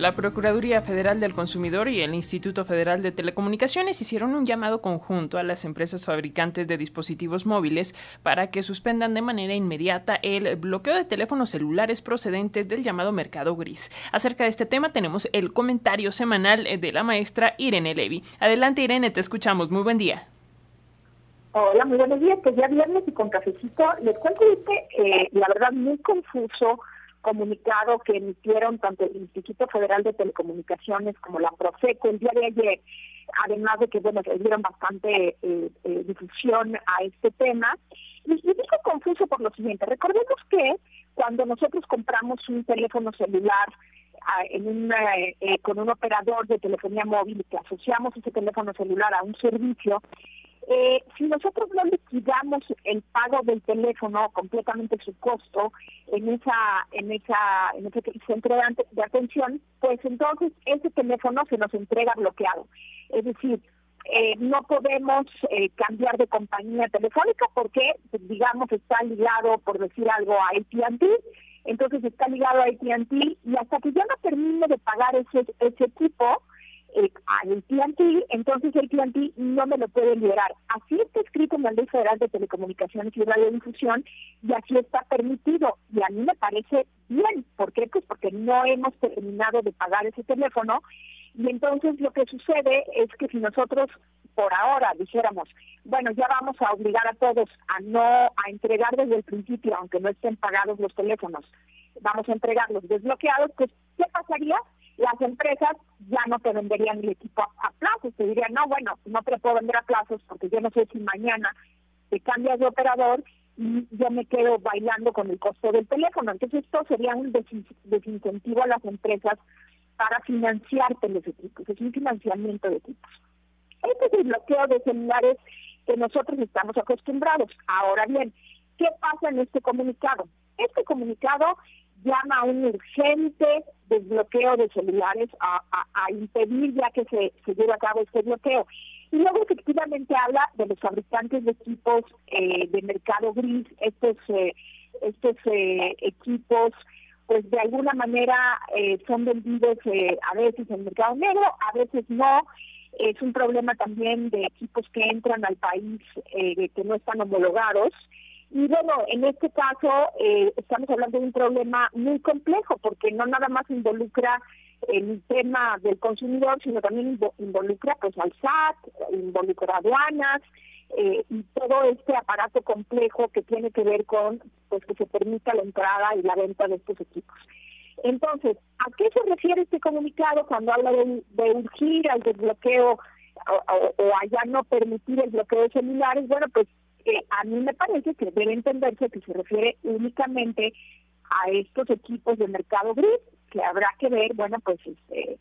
La Procuraduría Federal del Consumidor y el Instituto Federal de Telecomunicaciones hicieron un llamado conjunto a las empresas fabricantes de dispositivos móviles para que suspendan de manera inmediata el bloqueo de teléfonos celulares procedentes del llamado mercado gris. Acerca de este tema tenemos el comentario semanal de la maestra Irene Levy. Adelante Irene, te escuchamos. Muy buen día. Hola, muy buenos días. Pues ya viernes y con cafecito les cuento este, eh, la verdad, muy confuso comunicado que emitieron tanto el Instituto Federal de Telecomunicaciones como la Profeco el día de ayer, además de que bueno, dieron bastante eh, eh, difusión a este tema. Y, y digo confuso por lo siguiente, recordemos que cuando nosotros compramos un teléfono celular eh, con un operador de telefonía móvil y que asociamos ese teléfono celular a un servicio, eh, si nosotros no liquidamos el pago del teléfono completamente su costo en esa en esa en ese centro de, atención, pues entonces ese teléfono se nos entrega bloqueado. Es decir, eh, no podemos eh, cambiar de compañía telefónica porque, pues, digamos, está ligado, por decir algo, a AT&T, entonces está ligado a AT&T y hasta que yo no termine de pagar ese, ese equipo, eh, al TNT, entonces el TNT no me lo puede liberar. Así está escrito en la Ley Federal de Telecomunicaciones y Radiodifusión y así está permitido. Y a mí me parece bien. ¿Por qué? Pues porque no hemos terminado de pagar ese teléfono y entonces lo que sucede es que si nosotros por ahora dijéramos, bueno, ya vamos a obligar a todos a no a entregar desde el principio, aunque no estén pagados los teléfonos, vamos a entregarlos desbloqueados, pues ¿qué pasaría? Las empresas ya no te venderían el equipo a, plazos, te dirían, no, bueno, no te puedo vender a plazos porque yo no sé si mañana te cambias de operador y yo me quedo bailando con el costo del teléfono. Entonces esto sería un desincentivo a las empresas para financiarte los equipos, es un financiamiento de equipos. Este es el bloqueo de celulares que nosotros estamos acostumbrados. Ahora bien, ¿qué pasa en este comunicado? Este comunicado llama a un urgente desbloqueo de celulares a, impedir ya que se, se lleve a cabo este bloqueo. Y luego efectivamente habla de los fabricantes de equipos eh, de mercado gris, estos, eh, estos eh, equipos pues de alguna manera son vendidos a veces en el mercado negro, a veces no. Es un problema también de equipos que entran al país que no están homologados. Y bueno, en este caso eh, estamos hablando de un problema muy complejo porque no nada más involucra el tema del consumidor, sino también involucra pues al SAT, involucra aduanas eh, y todo este aparato complejo que tiene que ver con pues que se permita la entrada y la venta de estos equipos. Entonces, ¿a qué se refiere este comunicado cuando habla de, urgir al desbloqueo o, o, o, a ya no permitir el bloqueo de celulares? Bueno, pues a mí me parece que debe entenderse que se refiere únicamente a estos equipos de mercado gris, que habrá que ver, bueno, pues este,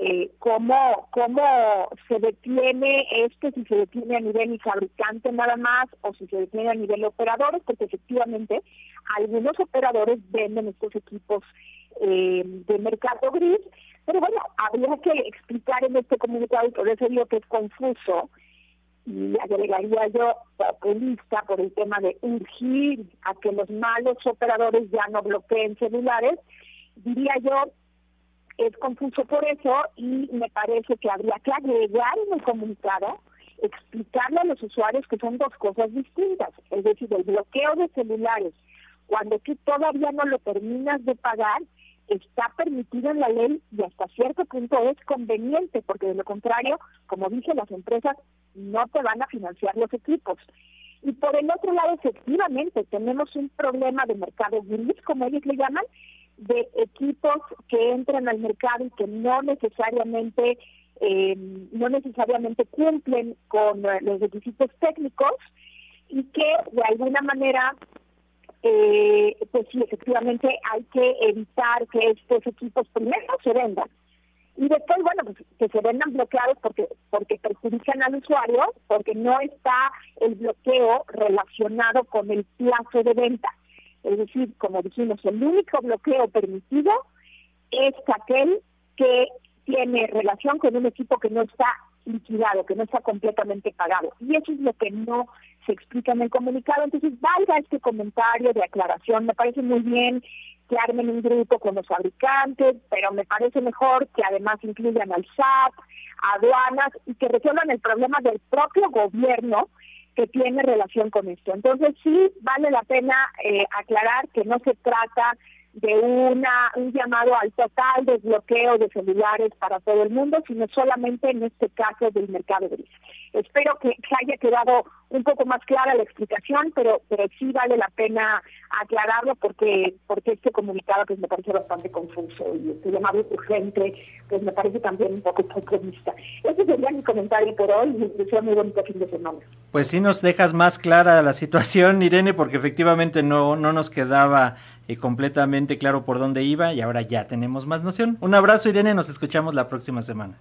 eh, cómo, cómo se detiene esto, si se detiene a nivel fabricante nada más o si se detiene a nivel operadores, porque efectivamente algunos operadores venden estos equipos eh, de mercado gris, pero bueno, habría que explicar en este comunicado, y por eso digo que es confuso, y agregaría yo populista por el tema de urgir a que los malos operadores ya no bloqueen celulares, diría yo es confuso por eso y me parece que habría que agregar en el comunicado, explicarle a los usuarios que son dos cosas distintas, es decir, el bloqueo de celulares, cuando tú todavía no lo terminas de pagar, está permitido en la ley y hasta cierto punto es conveniente, porque de lo contrario, como dije, las empresas no te van a financiar los equipos. Y por el otro lado, efectivamente, tenemos un problema de mercado gris, como ellos le llaman, de equipos que entran al mercado y que no necesariamente eh, no necesariamente cumplen con los requisitos técnicos y que de alguna manera eh, pues sí, efectivamente hay que evitar que estos equipos primero se vendan y después, bueno, pues que se vendan bloqueados porque porque perjudican al usuario, porque no está el bloqueo relacionado con el plazo de venta. Es decir, como dijimos, el único bloqueo permitido es aquel que tiene relación con un equipo que no está liquidado, que no está completamente pagado. Y eso es lo que no se explica en el comunicado. Entonces, valga este comentario de aclaración, me parece muy bien que armen un grupo con los fabricantes, pero me parece mejor que además incluyan al SAT, aduanas y que resuelvan el problema del propio gobierno que tiene relación con esto. Entonces sí vale la pena eh, aclarar que no se trata de una un llamado al total desbloqueo de celulares para todo el mundo, sino solamente en este caso del mercado gris. Espero que, haya quedado un poco más clara la explicación, pero pero sí vale la pena aclararlo porque porque este comunicado pues me parece bastante confuso y este llamado urgente pues me parece también un poco populista. Ese sería mi comentario por hoy y deseo muy bonito fin de semana. Pues sí nos dejas más clara la situación, Irene, porque efectivamente no, no nos quedaba eh, completamente claro por dónde iba y ahora ya tenemos más noción. Un abrazo, Irene, nos escuchamos la próxima semana.